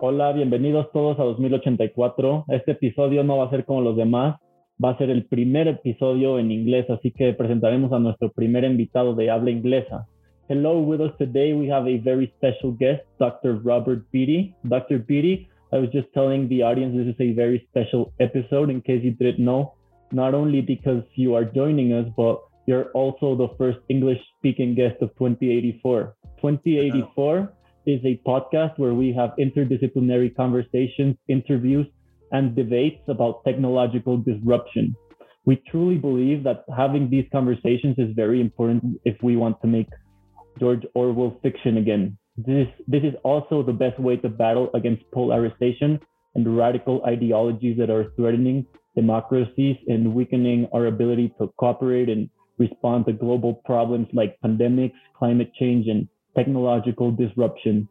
Hola, bienvenidos todos a 2084. Este episodio no va a ser como los demás, va a ser el primer episodio en inglés, así que presentaremos a nuestro primer invitado de habla inglesa. Hello, with us today we have a very special guest, Dr. Robert Beatty. Dr. Beatty, I was just telling the audience this is a very special episode in case you didn't know, not only because you are joining us, but you're also the first English speaking guest of 2084. 2084 is a podcast where we have interdisciplinary conversations, interviews, and debates about technological disruption. We truly believe that having these conversations is very important if we want to make George Orwell fiction again. This, this is also the best way to battle against polarization and radical ideologies that are threatening democracies and weakening our ability to cooperate and respond to global problems like pandemics, climate change, and technological disruption.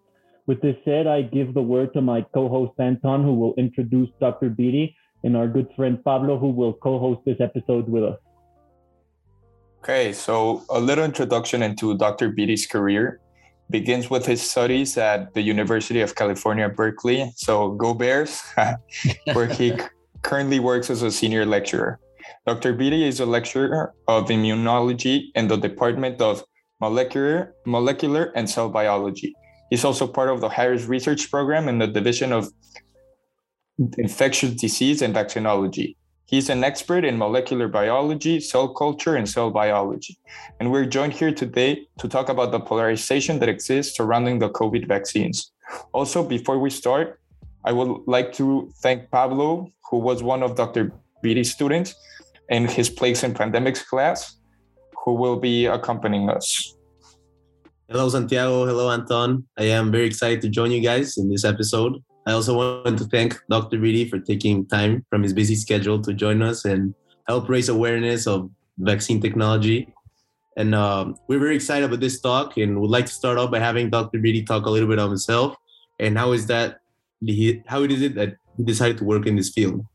With this said, I give the word to my co-host Anton, who will introduce Dr. Beatty, and our good friend Pablo, who will co-host this episode with us. Okay, so a little introduction into Dr. Beatty's career begins with his studies at the University of California, Berkeley. So go Bears, where he currently works as a senior lecturer. Dr. Beatty is a lecturer of immunology in the Department of molecular, molecular and cell biology. He's also part of the Harris Research Program in the Division of Infectious Disease and Vaccinology. He's an expert in molecular biology, cell culture, and cell biology. And we're joined here today to talk about the polarization that exists surrounding the COVID vaccines. Also, before we start, I would like to thank Pablo, who was one of Dr. Beatty's students in his place in pandemics class who will be accompanying us. Hello, Santiago. Hello, Anton. I am very excited to join you guys in this episode. I also want to thank Dr. Beatty for taking time from his busy schedule to join us and help raise awareness of vaccine technology. And uh, we're very excited about this talk and would like to start off by having Dr. Beatty talk a little bit of himself and how is that, how is it that he decided to work in this field?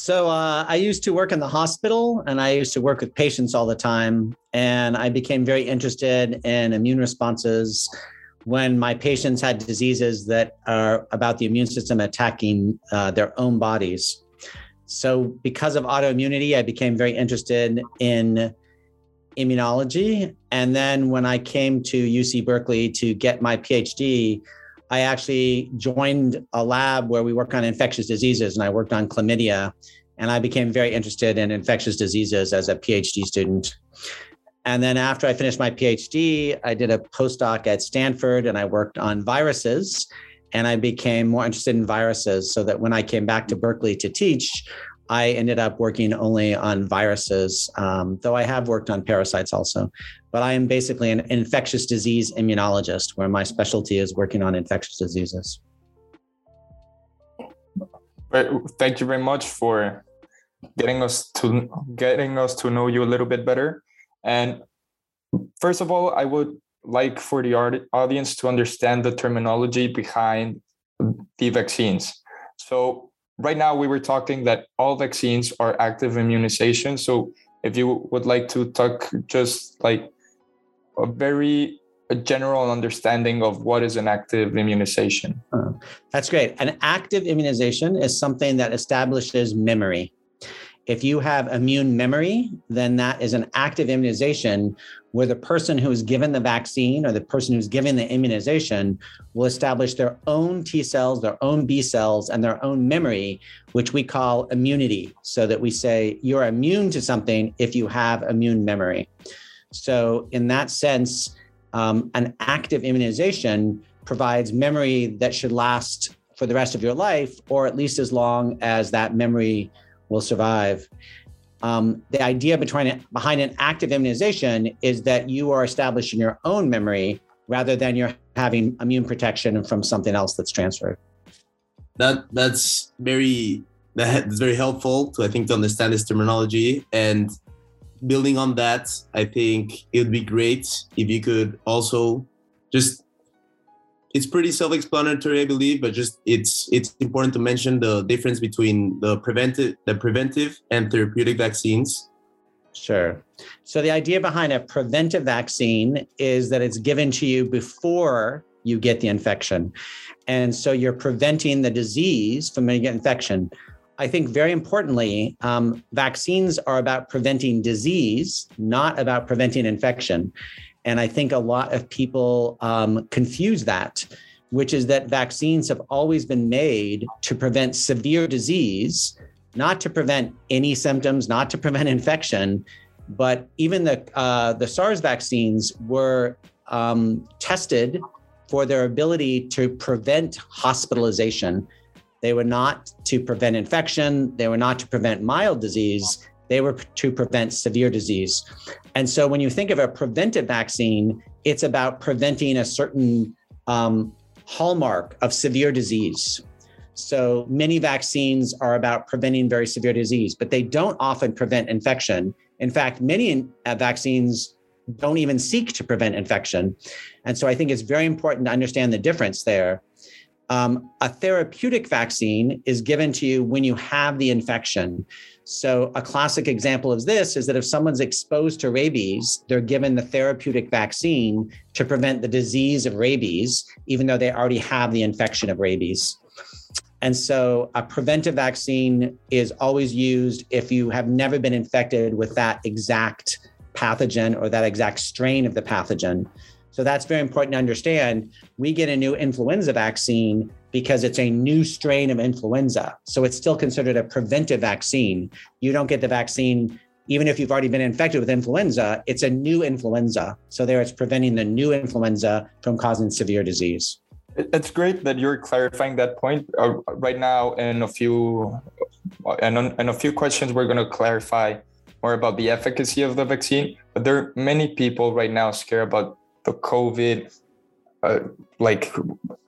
So uh, I used to work in the hospital and I used to work with patients all the time. And I became very interested in immune responses when my patients had diseases that are about the immune system attacking uh, their own bodies. So, because of autoimmunity, I became very interested in immunology. And then when I came to UC Berkeley to get my PhD, I actually joined a lab where we work on infectious diseases, and I worked on chlamydia. And I became very interested in infectious diseases as a PhD student. And then after I finished my PhD, I did a postdoc at Stanford and I worked on viruses. And I became more interested in viruses so that when I came back to Berkeley to teach, I ended up working only on viruses, um, though I have worked on parasites also but I am basically an infectious disease immunologist, where my specialty is working on infectious diseases. Thank you very much for getting us to getting us to know you a little bit better. And first of all, I would like for the audience to understand the terminology behind the vaccines. So right now we were talking that all vaccines are active immunization. So if you would like to talk just like a very a general understanding of what is an active immunization. Uh, that's great. An active immunization is something that establishes memory. If you have immune memory, then that is an active immunization where the person who is given the vaccine or the person who's given the immunization will establish their own T cells, their own B cells, and their own memory, which we call immunity. So that we say you're immune to something if you have immune memory. So, in that sense, um, an active immunization provides memory that should last for the rest of your life, or at least as long as that memory will survive. Um, the idea behind, behind an active immunization is that you are establishing your own memory rather than you're having immune protection from something else that's transferred. That that's very that's very helpful to I think to understand this terminology and building on that, I think it would be great if you could also just it's pretty self-explanatory, I believe, but just it's it's important to mention the difference between the preventive the preventive and therapeutic vaccines. Sure. So the idea behind a preventive vaccine is that it's given to you before you get the infection. And so you're preventing the disease from getting infection. I think very importantly, um, vaccines are about preventing disease, not about preventing infection. And I think a lot of people um, confuse that, which is that vaccines have always been made to prevent severe disease, not to prevent any symptoms, not to prevent infection. But even the uh, the SARS vaccines were um, tested for their ability to prevent hospitalization. They were not to prevent infection. They were not to prevent mild disease. They were to prevent severe disease. And so when you think of a preventive vaccine, it's about preventing a certain um, hallmark of severe disease. So many vaccines are about preventing very severe disease, but they don't often prevent infection. In fact, many uh, vaccines don't even seek to prevent infection. And so I think it's very important to understand the difference there. Um, a therapeutic vaccine is given to you when you have the infection. So, a classic example of this is that if someone's exposed to rabies, they're given the therapeutic vaccine to prevent the disease of rabies, even though they already have the infection of rabies. And so, a preventive vaccine is always used if you have never been infected with that exact pathogen or that exact strain of the pathogen. So that's very important to understand. We get a new influenza vaccine because it's a new strain of influenza. So it's still considered a preventive vaccine. You don't get the vaccine even if you've already been infected with influenza, it's a new influenza. So there it's preventing the new influenza from causing severe disease. It's great that you're clarifying that point. Uh, right now, in a few, and in a few questions, we're going to clarify more about the efficacy of the vaccine. But there are many people right now scared about the COVID, uh, like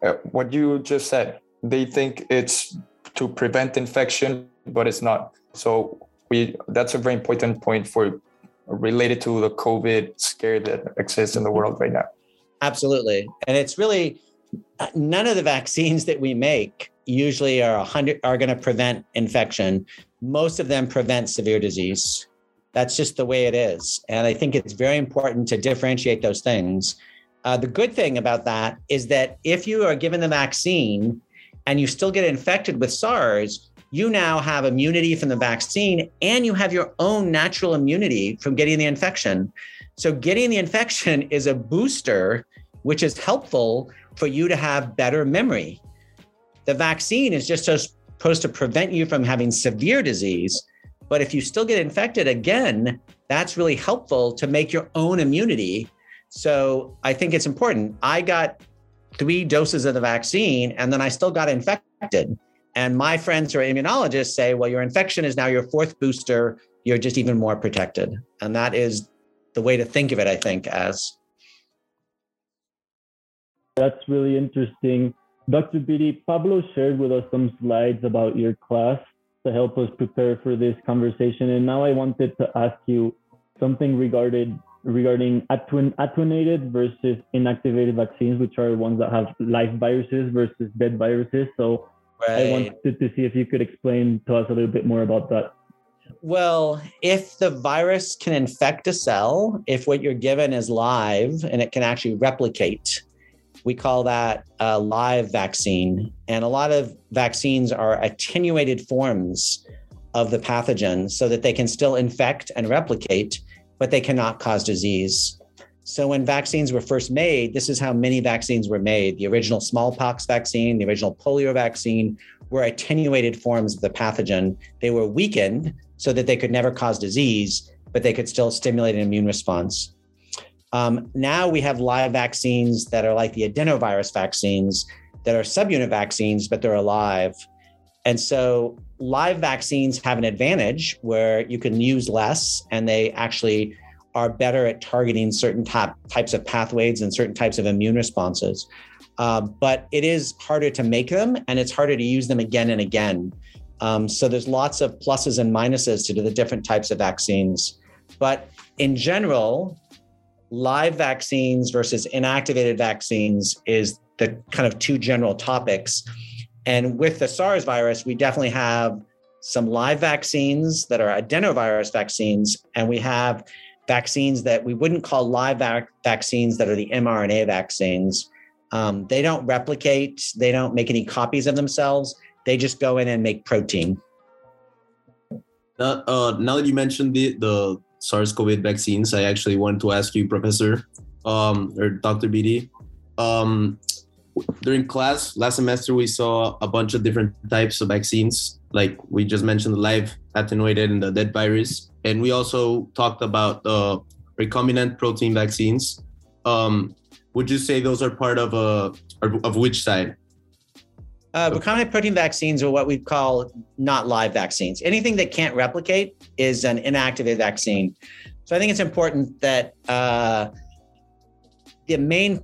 uh, what you just said. They think it's to prevent infection, but it's not. So we that's a very important point for related to the COVID scare that exists in the world right now. Absolutely, and it's really uh, none of the vaccines that we make usually are 100 are going to prevent infection most of them prevent severe disease that's just the way it is. And I think it's very important to differentiate those things. Uh, the good thing about that is that if you are given the vaccine and you still get infected with SARS, you now have immunity from the vaccine and you have your own natural immunity from getting the infection. So, getting the infection is a booster, which is helpful for you to have better memory. The vaccine is just supposed to prevent you from having severe disease. But if you still get infected again, that's really helpful to make your own immunity. So I think it's important. I got three doses of the vaccine and then I still got infected. And my friends who are immunologists say, well, your infection is now your fourth booster. You're just even more protected. And that is the way to think of it, I think, as. That's really interesting. Dr. Beatty, Pablo shared with us some slides about your class to help us prepare for this conversation. And now I wanted to ask you something regarding regarding attenuated versus inactivated vaccines, which are ones that have live viruses versus dead viruses. So right. I wanted to see if you could explain to us a little bit more about that. Well, if the virus can infect a cell, if what you're given is live and it can actually replicate, we call that a live vaccine. And a lot of vaccines are attenuated forms of the pathogen so that they can still infect and replicate, but they cannot cause disease. So when vaccines were first made, this is how many vaccines were made. The original smallpox vaccine, the original polio vaccine were attenuated forms of the pathogen. They were weakened so that they could never cause disease, but they could still stimulate an immune response. Um, now we have live vaccines that are like the adenovirus vaccines that are subunit vaccines, but they're alive. And so live vaccines have an advantage where you can use less and they actually are better at targeting certain top, types of pathways and certain types of immune responses. Uh, but it is harder to make them and it's harder to use them again and again. Um, so there's lots of pluses and minuses to the different types of vaccines. But in general, live vaccines versus inactivated vaccines is the kind of two general topics. And with the SARS virus, we definitely have some live vaccines that are adenovirus vaccines, and we have vaccines that we wouldn't call live vac- vaccines that are the mRNA vaccines. Um, they don't replicate, they don't make any copies of themselves. They just go in and make protein. Uh, uh, now that you mentioned the, the SARS-CoV vaccines, I actually wanted to ask you, Professor um, or Dr. Beatty. Um, during class last semester, we saw a bunch of different types of vaccines. Like we just mentioned, the live attenuated and the dead virus, and we also talked about the recombinant protein vaccines. Um, would you say those are part of a of which side? Uh, recombinant protein vaccines are what we call not live vaccines. Anything that can't replicate is an inactivated vaccine. So I think it's important that uh, the main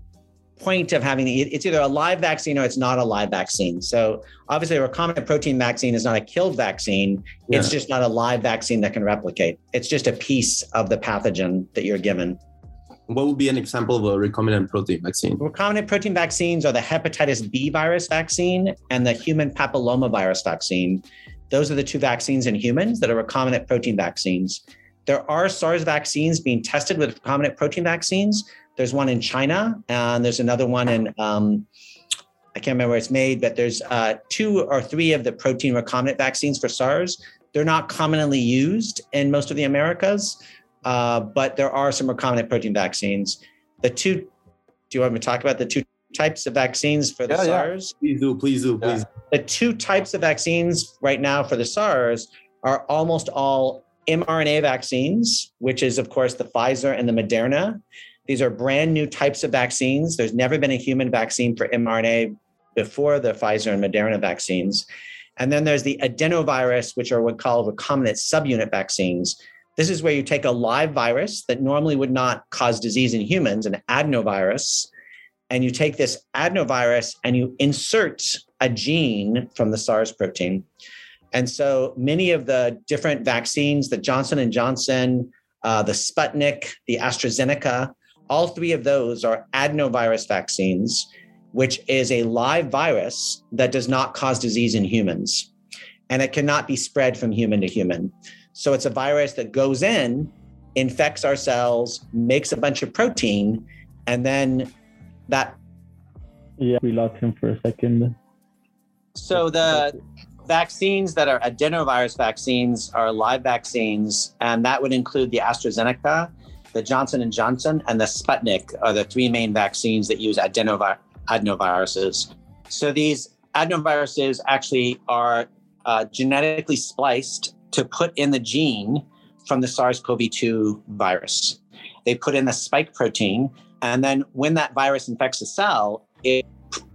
point of having it's either a live vaccine or it's not a live vaccine. So obviously, a recombinant protein vaccine is not a killed vaccine. Yeah. It's just not a live vaccine that can replicate. It's just a piece of the pathogen that you're given. What would be an example of a recombinant protein vaccine? Recombinant protein vaccines are the hepatitis B virus vaccine and the human papillomavirus vaccine. Those are the two vaccines in humans that are recombinant protein vaccines. There are SARS vaccines being tested with recombinant protein vaccines. There's one in China, and there's another one in um, I can't remember where it's made, but there's uh, two or three of the protein recombinant vaccines for SARS. They're not commonly used in most of the Americas. Uh, but there are some recombinant protein vaccines. The two, do you want me to talk about the two types of vaccines for the yeah, SARS? Yeah. Please do, please do, please. The two types of vaccines right now for the SARS are almost all mRNA vaccines, which is, of course, the Pfizer and the Moderna. These are brand new types of vaccines. There's never been a human vaccine for mRNA before the Pfizer and Moderna vaccines. And then there's the adenovirus, which are what called recombinant subunit vaccines. This is where you take a live virus that normally would not cause disease in humans, an adenovirus, and you take this adenovirus and you insert a gene from the SARS protein. And so many of the different vaccines, the Johnson and Johnson, uh, the Sputnik, the AstraZeneca, all three of those are adenovirus vaccines, which is a live virus that does not cause disease in humans, and it cannot be spread from human to human. So it's a virus that goes in, infects our cells, makes a bunch of protein, and then that. Yeah, we lost him for a second. So the vaccines that are adenovirus vaccines are live vaccines, and that would include the AstraZeneca, the Johnson and Johnson, and the Sputnik are the three main vaccines that use adenovir- adenoviruses. So these adenoviruses actually are uh, genetically spliced to put in the gene from the SARS CoV 2 virus. They put in the spike protein, and then when that virus infects a cell, it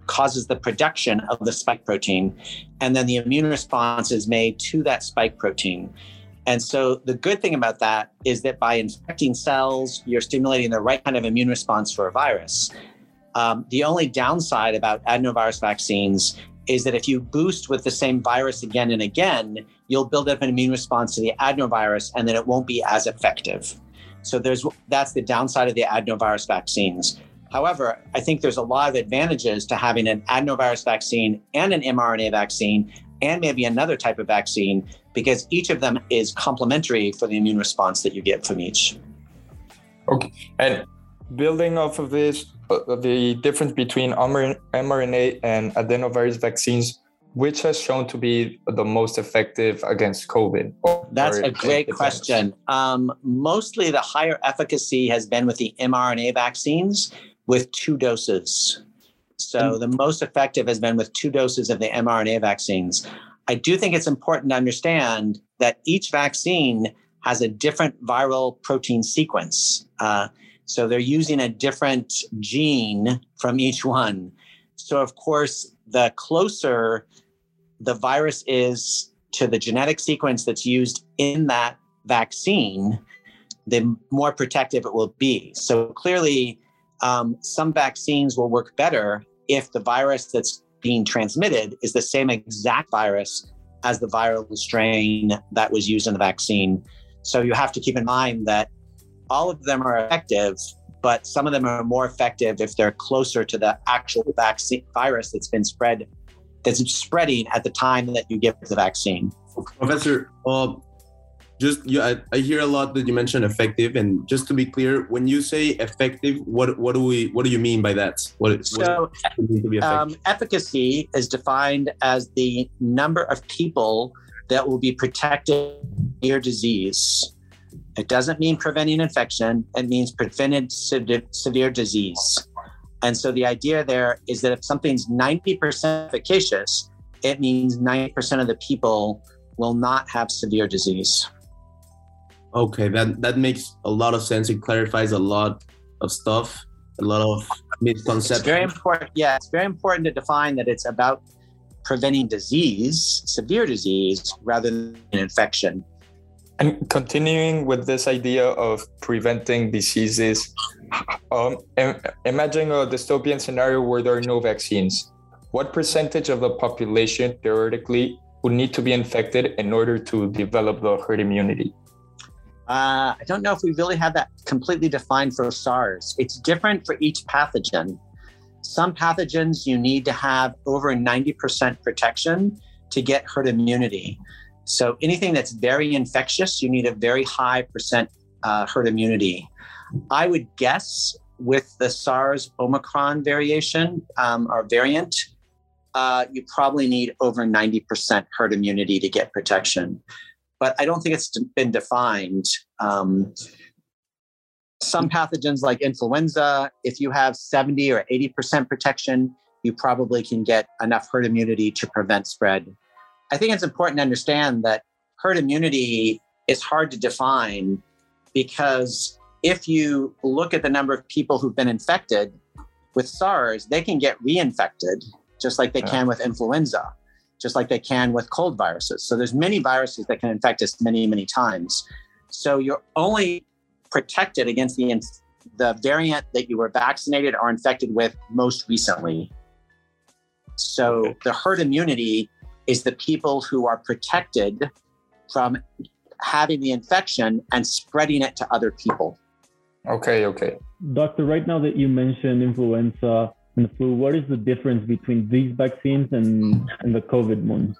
causes the production of the spike protein, and then the immune response is made to that spike protein. And so the good thing about that is that by infecting cells, you're stimulating the right kind of immune response for a virus. Um, the only downside about adenovirus vaccines is that if you boost with the same virus again and again, you'll build up an immune response to the adenovirus and then it won't be as effective. So there's that's the downside of the adenovirus vaccines. However, I think there's a lot of advantages to having an adenovirus vaccine and an mRNA vaccine and maybe another type of vaccine because each of them is complementary for the immune response that you get from each. Okay. And building off of this, the difference between mRNA and adenovirus vaccines, which has shown to be the most effective against COVID? That's a great question. Um, mostly the higher efficacy has been with the mRNA vaccines with two doses. So mm. the most effective has been with two doses of the mRNA vaccines. I do think it's important to understand that each vaccine has a different viral protein sequence. Uh, so they're using a different gene from each one. So, of course, the closer the virus is to the genetic sequence that's used in that vaccine, the more protective it will be. So, clearly, um, some vaccines will work better if the virus that's being transmitted is the same exact virus as the viral strain that was used in the vaccine. So, you have to keep in mind that all of them are effective, but some of them are more effective if they're closer to the actual vaccine virus that's been spread, that's spreading at the time that you give the vaccine. Professor, uh, just you, I, I hear a lot that you mentioned effective, and just to be clear, when you say effective, what what do we what do you mean by that? What so what um, efficacy is defined as the number of people that will be protected your disease. It doesn't mean preventing infection. It means preventing severe disease. And so the idea there is that if something's 90% efficacious, it means 90% of the people will not have severe disease. Okay, that that makes a lot of sense. It clarifies a lot of stuff, a lot of misconceptions. It's very important. Yeah, it's very important to define that it's about preventing disease, severe disease, rather than infection. And continuing with this idea of preventing diseases, um, imagine a dystopian scenario where there are no vaccines. What percentage of the population theoretically would need to be infected in order to develop the herd immunity? Uh, I don't know if we really have that completely defined for SARS. It's different for each pathogen. Some pathogens you need to have over 90% protection to get herd immunity. So anything that's very infectious, you need a very high percent uh, herd immunity. I would guess with the SARS Omicron variation um, or variant, uh, you probably need over 90% herd immunity to get protection but I don't think it's been defined. Um, some pathogens like influenza, if you have 70 or 80% protection, you probably can get enough herd immunity to prevent spread. I think it's important to understand that herd immunity is hard to define because if you look at the number of people who've been infected with SARS, they can get reinfected just like they yeah. can with influenza just like they can with cold viruses. So there's many viruses that can infect us many, many times. So you're only protected against the the variant that you were vaccinated or infected with most recently. So the herd immunity is the people who are protected from having the infection and spreading it to other people. Okay, okay. Doctor, right now that you mentioned influenza, and the flu, what is the difference between these vaccines and, and the COVID ones?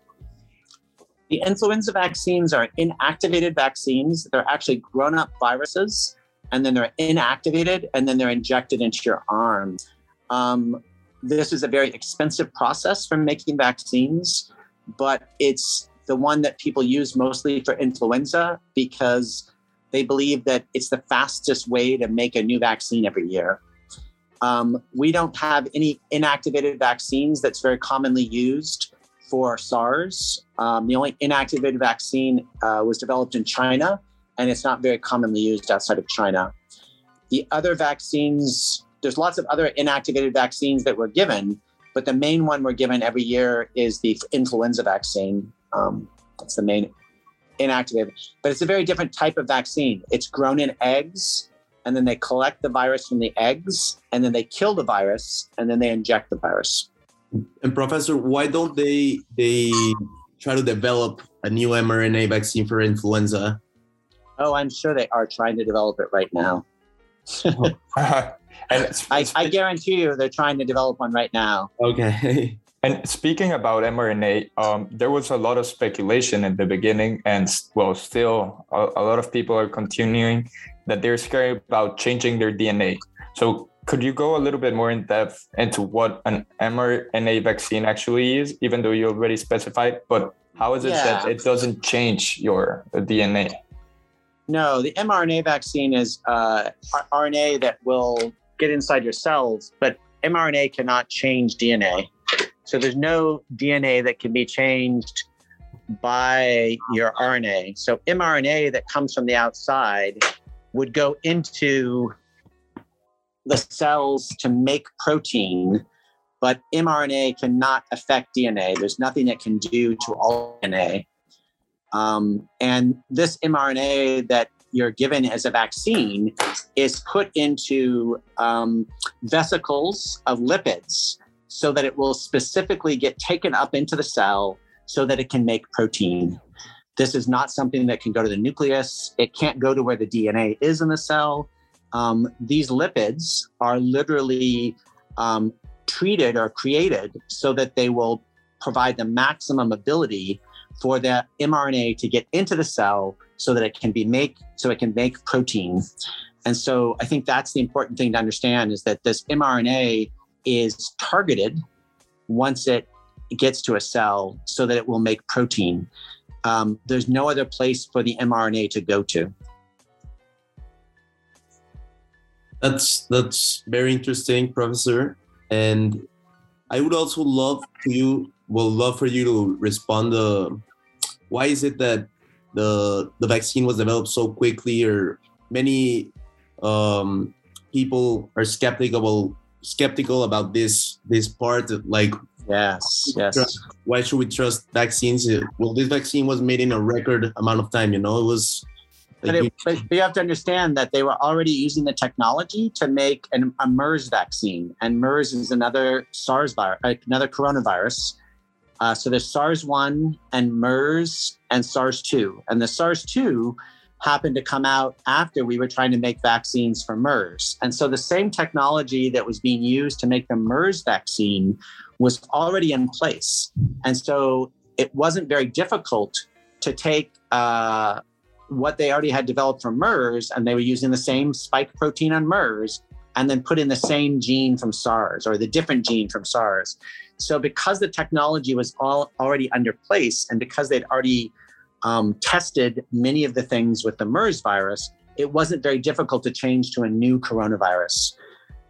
The influenza vaccines are inactivated vaccines. They're actually grown up viruses, and then they're inactivated, and then they're injected into your arm. Um, this is a very expensive process for making vaccines, but it's the one that people use mostly for influenza because they believe that it's the fastest way to make a new vaccine every year. Um, we don't have any inactivated vaccines that's very commonly used for SARS. Um, the only inactivated vaccine uh, was developed in China, and it's not very commonly used outside of China. The other vaccines, there's lots of other inactivated vaccines that were given, but the main one we're given every year is the influenza vaccine. Um, that's the main inactivated, but it's a very different type of vaccine. It's grown in eggs and then they collect the virus from the eggs and then they kill the virus and then they inject the virus and professor why don't they they try to develop a new mrna vaccine for influenza oh i'm sure they are trying to develop it right now and I, I guarantee you they're trying to develop one right now okay And speaking about mRNA, um, there was a lot of speculation in the beginning, and well, still a, a, lot of people are continuing that they're scared about changing their DNA. So, could you go a little bit more in depth into what an mRNA vaccine actually is, even though you already specified? But how is it yeah. that it doesn't change your DNA? No, the mRNA vaccine is uh, RNA that will get inside your cells, but mRNA cannot change DNA. So there's no DNA that can be changed by your RNA. So mRNA that comes from the outside would go into the cells to make protein, but mRNA cannot affect DNA. There's nothing it can do to all DNA. Um, and this mRNA that you're given as a vaccine is put into um, vesicles of lipids so that it will specifically get taken up into the cell so that it can make protein. This is not something that can go to the nucleus. It can't go to where the DNA is in the cell. Um, these lipids are literally um, treated or created so that they will provide the maximum ability for the mRNA to get into the cell so that it can be make so it can make protein. And so I think that's the important thing to understand is that this mRNA is targeted once it gets to a cell so that it will make protein. Um, there's no other place for the mRNA to go to. That's that's very interesting, Professor. And I would also love to you will love for you to respond to why is it that the the vaccine was developed so quickly or many um, people are skeptical skeptical about this this part like yes yes why should we trust vaccines well this vaccine was made in a record amount of time you know it was but, it, but you have to understand that they were already using the technology to make an, a MERS vaccine, and MERS is another SARS virus, another coronavirus. Uh, so there's SARS one and MERS and SARS two, and the SARS two happened to come out after we were trying to make vaccines for MERS. And so the same technology that was being used to make the MERS vaccine was already in place. And so it wasn't very difficult to take uh, what they already had developed for MERS and they were using the same spike protein on MERS and then put in the same gene from SARS or the different gene from SARS. So because the technology was all already under place and because they'd already um, tested many of the things with the MERS virus, it wasn't very difficult to change to a new coronavirus.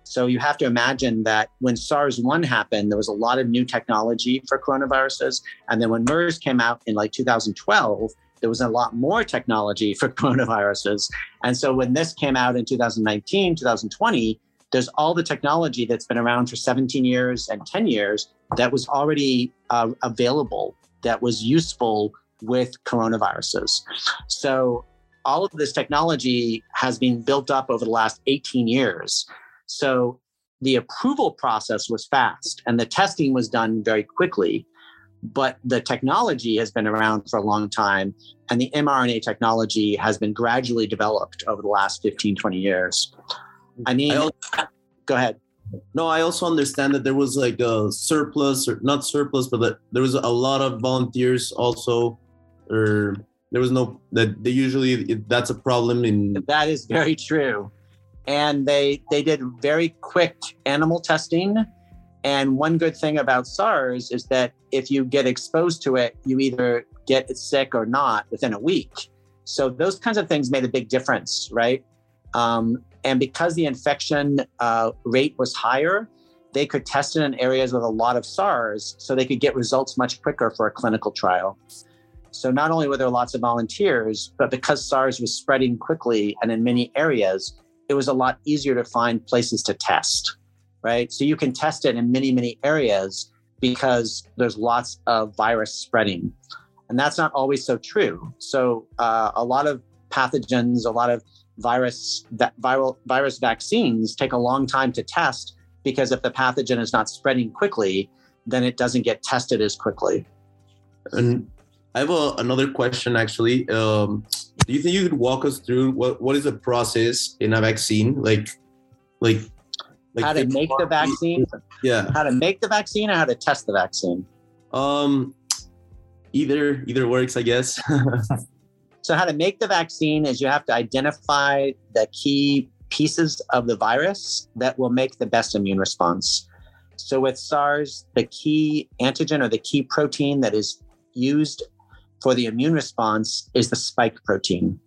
So you have to imagine that when SARS 1 happened, there was a lot of new technology for coronaviruses. And then when MERS came out in like 2012, there was a lot more technology for coronaviruses. And so when this came out in 2019, 2020, there's all the technology that's been around for 17 years and 10 years that was already uh, available, that was useful with coronaviruses. So all of this technology has been built up over the last 18 years. So the approval process was fast and the testing was done very quickly. But the technology has been around for a long time, and the mRNA technology has been gradually developed over the last 15, 20 years. I mean, I go ahead. No, I also understand that there was like a surplus, or not surplus, but that there was a lot of volunteers also or there was no that they usually that's a problem in that is very true and they they did very quick animal testing and one good thing about SARS is that if you get exposed to it, you either get sick or not within a week. So those kinds of things made a big difference, right? Um, and because the infection uh, rate was higher, they could test it in areas with a lot of SARS so they could get results much quicker for a clinical trial. So not only were there lots of volunteers, but because SARS was spreading quickly and in many areas, it was a lot easier to find places to test, right? So you can test it in many, many areas because there's lots of virus spreading. And that's not always so true. So uh, a lot of pathogens, a lot of virus that viral virus vaccines take a long time to test because if the pathogen is not spreading quickly, then it doesn't get tested as quickly. And I have a, another question actually. Um, do you think you could walk us through what, what is the process in a vaccine? Like, like, like how to make the vaccine? Yeah. How to make the vaccine or how to test the vaccine? Um, either either works, I guess. so how to make the vaccine is you have to identify the key pieces of the virus that will make the best immune response. So with SARS, the key antigen or the key protein that is used for the immune response is the spike protein.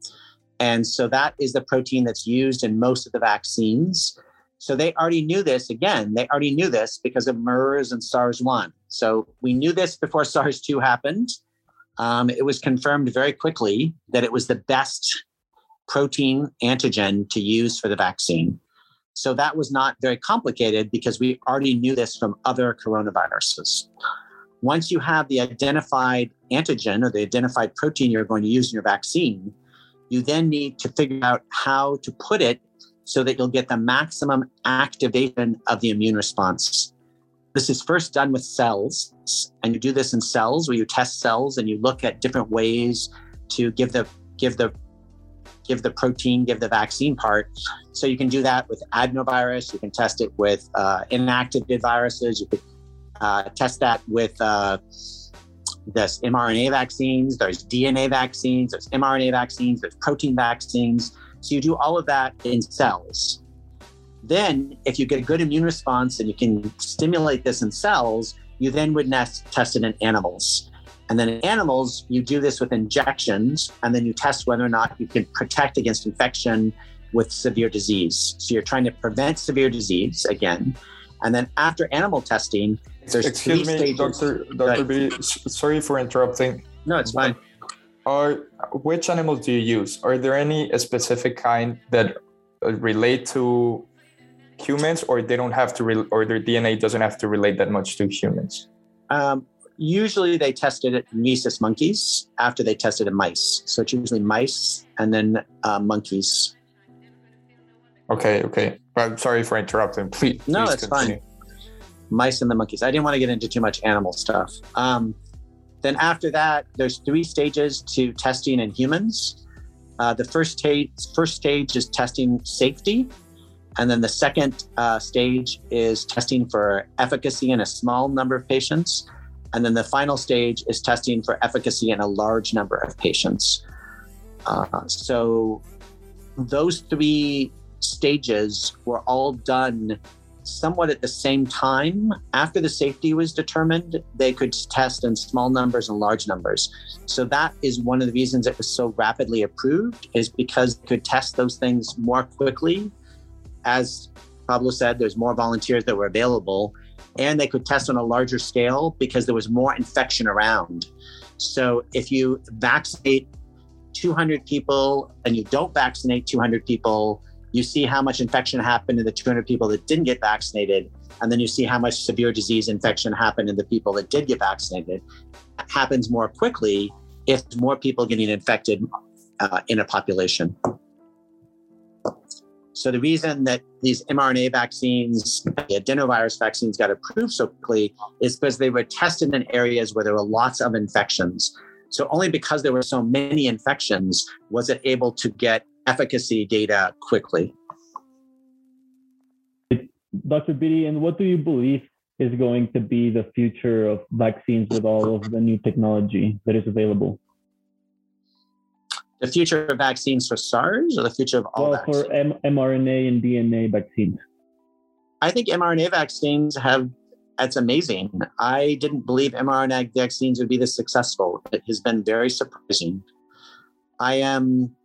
And so that is the protein that's used in most of the vaccines. So they already knew this. Again, they already knew this because of MERS and SARS 1. So we knew this before SARS 2 happened. Um, it was confirmed very quickly that it was the best protein antigen to use for the vaccine. So that was not very complicated because we already knew this from other coronaviruses. Once you have the identified antigen or the identified protein you're going to use in your vaccine, you then need to figure out how to put it so that you'll get the maximum activation of the immune response. This is first done with cells, and you do this in cells where you test cells and you look at different ways to give the give the give the protein, give the vaccine part. So you can do that with adenovirus. You can test it with uh, inactivated viruses. You could uh, test that with uh, there's mRNA vaccines, there's DNA vaccines, there's mRNA vaccines, there's protein vaccines. So you do all of that in cells. Then, if you get a good immune response and you can stimulate this in cells, you then would nest, test it in animals. And then in animals, you do this with injections, and then you test whether or not you can protect against infection with severe disease. So you're trying to prevent severe disease again. And then after animal testing, there's Excuse me, stages. Doctor. Doctor Right. B. Sorry for interrupting. No, it's fine. Are which animals do you use? Are there any specific kind that uh, relate to humans, or they don't have to, re- or their DNA doesn't have to relate that much to humans? Um, usually they tested it in rhesus monkeys after they tested in mice. So it's usually mice and then uh, monkeys. Okay, okay. I'm sorry for interrupting. Please. No, please it's fine. mice and the monkeys. I didn't want to get into too much animal stuff. Um, then after that, there's three stages to testing in humans. Uh, the first stage, first stage is testing safety, and then the second uh, stage is testing for efficacy in a small number of patients, and then the final stage is testing for efficacy in a large number of patients. Uh, so those three stages were all done somewhat at the same time. After the safety was determined, they could test in small numbers and large numbers. So that is one of the reasons it was so rapidly approved, is because they could test those things more quickly. As Pablo said, there's more volunteers that were available, and they could test on a larger scale because there was more infection around. So if you vaccinate 200 people and you don't vaccinate 200 people, you see how much infection happened in the 200 people that didn't get vaccinated, and then you see how much severe disease infection happened in the people that did get vaccinated. It happens more quickly if more people getting infected uh, in a population. So the reason that these mRNA vaccines, the adenovirus vaccines, got approved so quickly is because they were tested in areas where there were lots of infections. So only because there were so many infections was it able to get efficacy data quickly. Dr. Beatty, and what do you believe is going to be the future of vaccines with all of the new technology that is available? The future of vaccines for SARS or the future of all well, vaccines? for M- mRNA and DNA vaccines. I think mRNA vaccines have, That's amazing. I didn't believe mRNA vaccines would be this successful. It has been very surprising. I am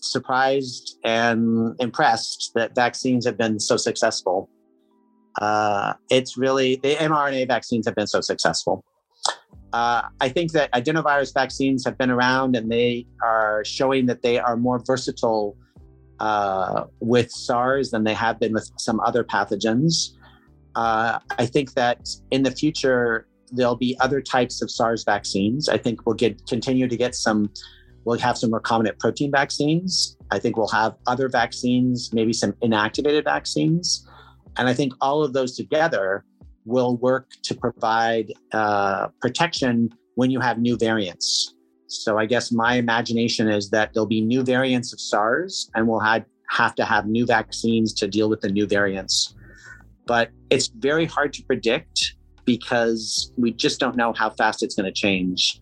surprised and impressed that vaccines have been so successful. Uh, it's really, the mRNA vaccines have been so successful. Uh, I think that adenovirus vaccines have been around and they are showing that they are more versatile uh, with SARS than they have been with some other pathogens. Uh, I think that in the future there'll be other types of SARS vaccines. I think we'll get continue to get some. We'll have some recombinant protein vaccines. I think we'll have other vaccines, maybe some inactivated vaccines, and I think all of those together will work to provide uh, protection when you have new variants. So I guess my imagination is that there'll be new variants of SARS and we'll have, have to have new vaccines to deal with the new variants. But it's very hard to predict because we just don't know how fast it's going to change.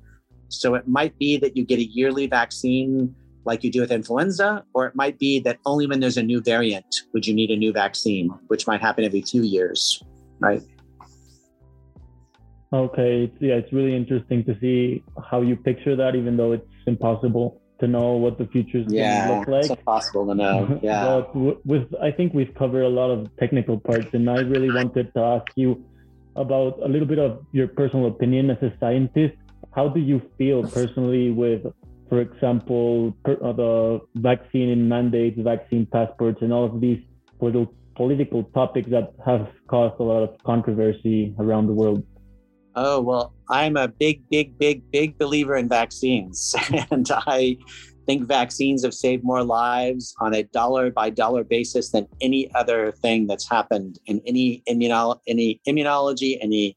So it might be that you get a yearly vaccine like you do with influenza, or it might be that only when there's a new variant would you need a new vaccine, which might happen every few years, right? Okay, it's, yeah, it's really interesting to see how you picture that, even though it's impossible to know what the future is going to look like. it's impossible to know. Yeah. but w- with I think we've covered a lot of technical parts, and I really wanted to ask you about a little bit of your personal opinion as a scientist. How do you feel personally with, for example, per, uh, the vaccine mandates, vaccine passports, and all of these political political topics that have caused a lot of controversy around the world? Oh, well, I'm a big, big, big, big believer in vaccines. and I think vaccines have saved more lives on a dollar by dollar basis than any other thing that's happened in any, any immunology, any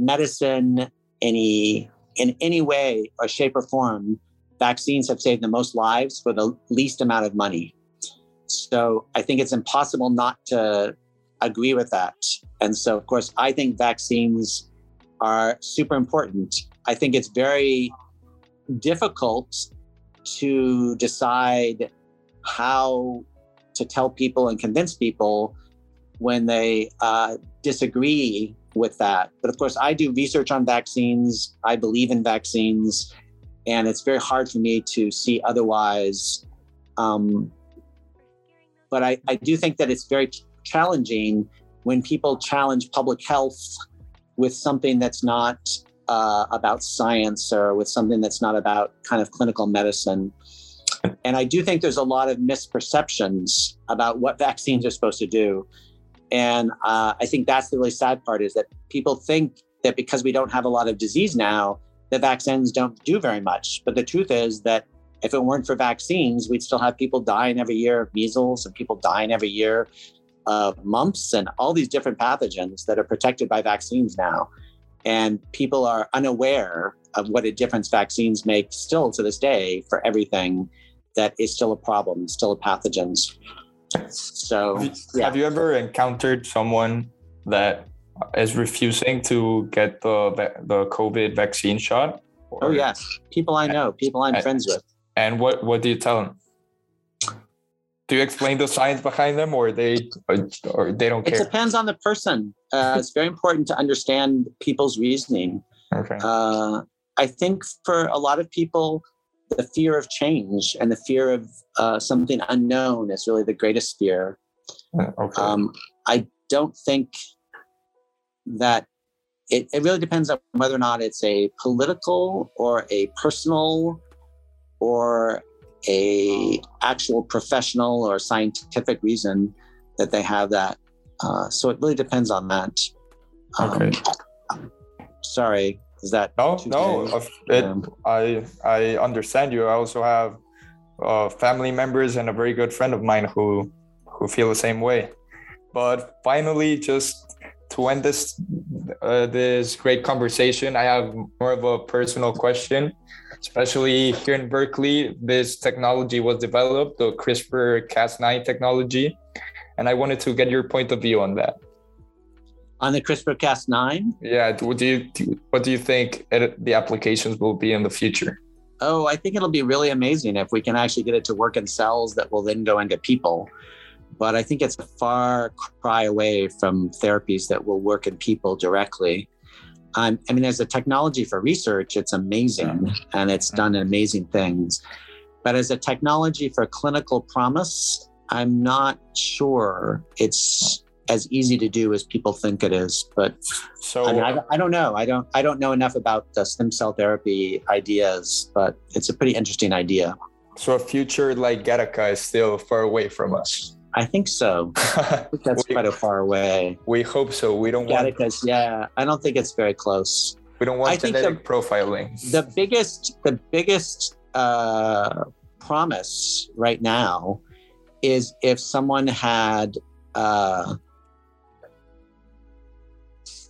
medicine, any in any way or shape or form. Vaccines have saved the most lives for the least amount of money. So I think it's impossible not to agree with that. And so, of course, I think vaccines are super important. I think it's very difficult to decide how to tell people and convince people when they uh, disagree with that. But of course, I do research on vaccines. I believe in vaccines, and it's very hard for me to see otherwise. Um, but I, I do think that it's very challenging when people challenge public health with something that's not uh, about science or with something that's not about kind of clinical medicine. And I do think there's a lot of misperceptions about what vaccines are supposed to do. And uh, I think that's the really sad part is that people think that because we don't have a lot of disease now, the vaccines don't do very much. But the truth is that if it weren't for vaccines, we'd still have people dying every year of measles and people dying every year of mumps and all these different pathogens that are protected by vaccines now. And people are unaware of what a difference vaccines make still to this day for everything that is still a problem, still a pathogens. So, have you, yeah. have you ever encountered someone that is refusing to get the the COVID vaccine shot? Oh, or, oh yes, people I know, people I'm friends with. And what what do you tell them? Do you explain the science behind them, or they or, or they don't care? It depends on the person. Uh, it's very important to understand people's reasoning. Okay. Uh, I think for a lot of people, the fear of change and the fear of uh, something unknown is really the greatest fear. Uh, okay. Um, I don't think that it, it really depends on whether or not it's a political or a personal or a actual professional or scientific reason that they have that. Uh, so it really depends on that. Um, okay. Sorry, is that no no it, i i understand you i also have uh, family members and a very good friend of mine who who feel the same way but finally just to end this uh, this great conversation i have more of a personal question especially here in berkeley this technology was developed the crispr cas9 technology and i wanted to get your point of view on that on the CRISPR-Cas9. Yeah, what do you what do you think the applications will be in the future? Oh, I think it'll be really amazing if we can actually get it to work in cells that will then go into people. But I think it's a far cry away from therapies that will work in people directly. Um, I mean, as a technology for research, it's amazing and it's done amazing things. But as a technology for clinical promise, I'm not sure it's as easy to do as people think it is. But so I, mean, I, I, don't know. I don't. I don't know enough about the stem cell therapy ideas, but it's a pretty interesting idea. So a future like Gattaca is still far away from us. I think so. I think that's we, quite a far away. We hope so. We don't Gattaca's, want. Yeah, I don't think it's very close. We don't want I genetic the, profiling. The biggest, the biggest uh, promise right now is if someone had uh,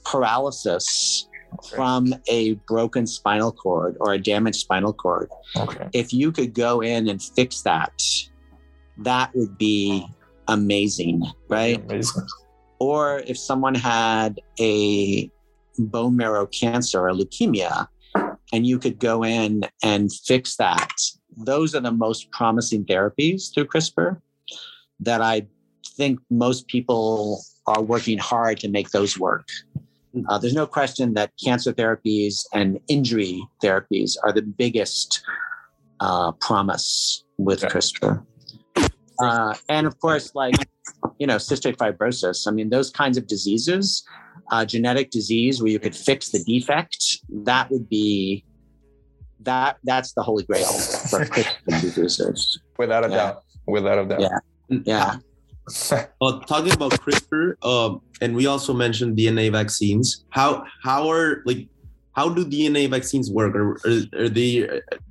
paralysis okay. from a broken spinal cord or a damaged spinal cord. Okay. If you could go in and fix that, that would be amazing, right? Amazing. Or if someone had a bone marrow cancer or leukemia, and you could go in and fix that, those are the most promising therapies through CRISPR that I think most people are working hard to make those work. Uh, there's no question that cancer therapies and injury therapies are the biggest uh, promise with. CRISPR. Uh, and of course, like, you know, cystic fibrosis, I mean, those kinds of diseases, uh, genetic disease where you could fix the defect, that would be that that's the holy grail for CRISPR diseases. Without a yeah. doubt. Without a doubt. Yeah. Yeah. well, talking about CRISPR, um, and we also mentioned DNA vaccines. How how are like how do DNA vaccines work? Are, are, are, they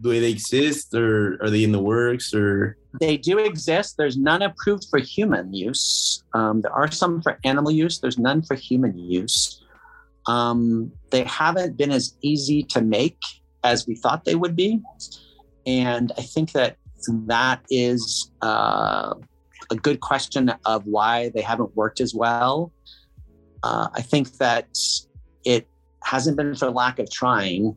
do they exist or are they in the works or? They do exist. There's none approved for human use. Um, there are some for animal use. There's none for human use. Um, they haven't been as easy to make as we thought they would be, and I think that that is. Uh, a good question of why they haven't worked as well. Uh, I think that hasn't been for lack of trying,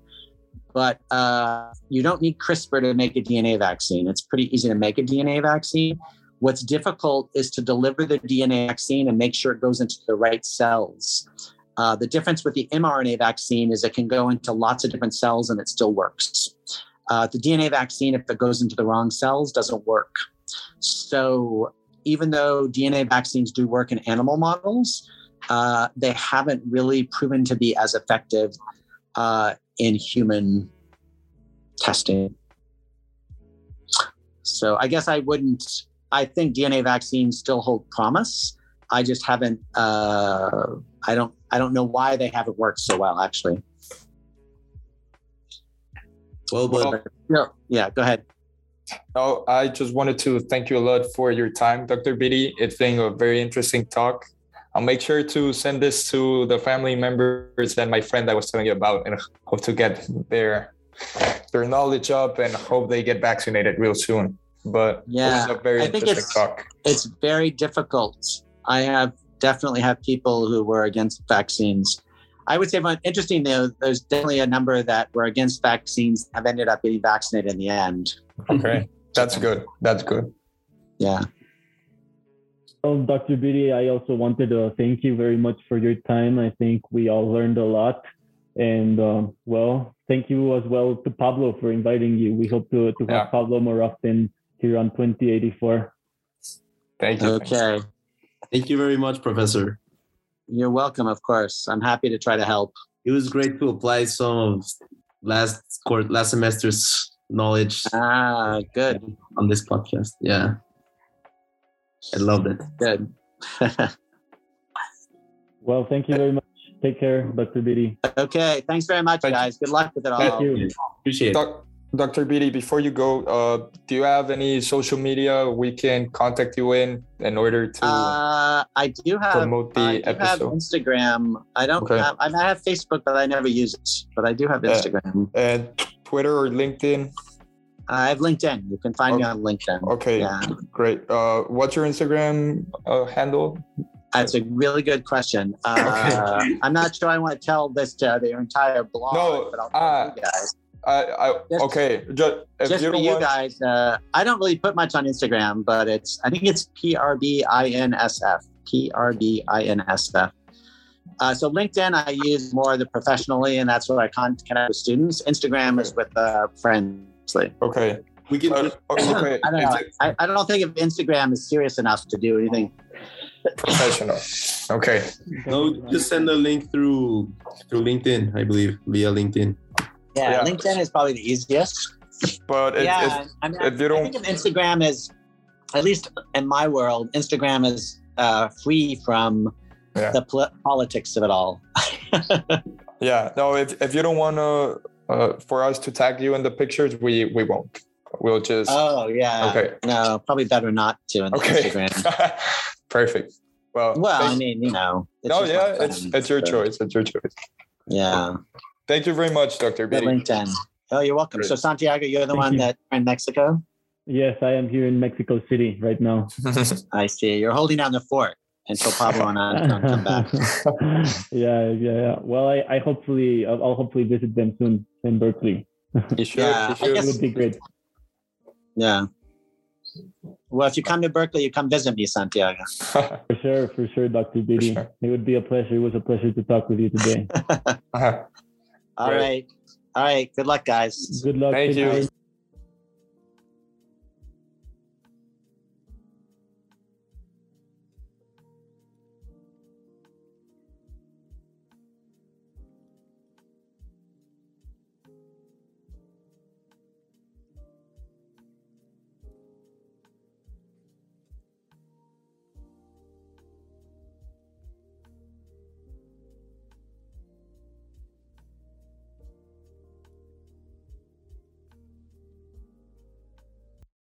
but uh, you don't need CRISPR to make a DNA vaccine. It's pretty easy to make a DNA vaccine. What's difficult is to deliver the DNA vaccine and make sure it goes into the right cells. Uh, the difference with the mRNA vaccine is it can go into lots of different cells and it still works. Uh, the DNA vaccine, if it goes into the wrong cells, doesn't work. So even though DNA vaccines do work in animal models, uh, they haven't really proven to be as effective uh, in human testing. So I guess I wouldn't. I think DNA vaccines still hold promise. I just haven't. Uh, I don't. I don't know why they haven't worked so well. Actually. Well, but No. Yeah. Go ahead. Oh, I just wanted to thank you a lot for your time, Dr. Beatty. It's been a very interesting talk. I'll make sure to send this to the family members and my friend I was telling you about and hope to get their their knowledge up and hope they get vaccinated real soon. But Yeah, it was a very I think interesting it's- talk. It's very difficult. I have definitely have people who were against vaccines. I would say, interesting though, there's definitely a number that were against vaccines have ended up getting vaccinated in the end. Okay. That's good. That's good. Yeah. Well, Dr. Beatty, I also wanted to thank you very much for your time. I think we all learned a lot. And um, well, thank you as well to Pablo for inviting you. We hope to, to have Yeah. Pablo more often here on 2084. Thank you. Okay. thank you very much, Professor. You're welcome, of course. I'm happy to try to help. It was great to apply some of last course, last semester's knowledge Ah, good, on this podcast. Yeah, I loved it. good. Well, thank you very much. Take care, Dr. Beatty. okay. Thanks very much, Thank you. guys. Good luck with it all. Thank you. Appreciate it. Dr. Beatty, before you go, uh, do you have any social media we can contact you in in order to Uh, I do have. promote the I do have? Instagram. I don't Okay. have. I have Facebook, but I never use it. But I do have Yeah. Instagram. and Twitter or LinkedIn? I have LinkedIn. You can find me on LinkedIn. Okay, Yeah. great. Uh, what's your Instagram uh, handle? That's a really good question. Uh, I'm not sure I want to tell this to the entire blog, No, but I'll tell uh, you guys. I, I Just- okay. Just Just you for you want, guys, uh, I don't really put much on Instagram, but it's I think it's P R B I N S F. P R B I N S F. Uh, so LinkedIn, I use more the professionally, and that's where I connect with students. Instagram is with uh, friends. Like, okay. We can. Uh, okay. I don't know. it I, I don't think if Instagram is serious enough to do anything. professional. Okay. no, just send a link through through LinkedIn. I believe via LinkedIn. Yeah, Yeah. LinkedIn is probably the easiest. But it, yeah, it's, I, mean, if you I don't- think of Instagram is, at least in my world, Instagram is uh, free from Yeah. the pol- politics of it all. yeah. No, if, if you don't want to uh, for us to tag you in the pictures, we we won't. We'll just oh yeah. okay. No, probably better not to on Okay. Instagram. Perfect. Well, Well, I mean, you know. it's no, yeah, my it's friend, it's your so, choice. It's your choice. Yeah. Thank you very much, Dr. But LinkedIn. Oh, you're welcome. Great. So Santiago, you're the Thank one you. that in Mexico. Yes, I am here in Mexico City right now. I see. You're holding down the fort until Pablo and Anton come back. yeah, yeah, yeah. Well, I, I hopefully, I'll, I'll hopefully visit them soon in Berkeley. you should. Yeah, you I should. It would be great. Yeah. Well, if you come to Berkeley, you come visit me, Santiago. For sure, for sure, Dr. Beatty. sure. It would be a pleasure. It was a pleasure to talk with you today. All Great. right. All right. Good luck, guys. Good luck. Thank Good you. night.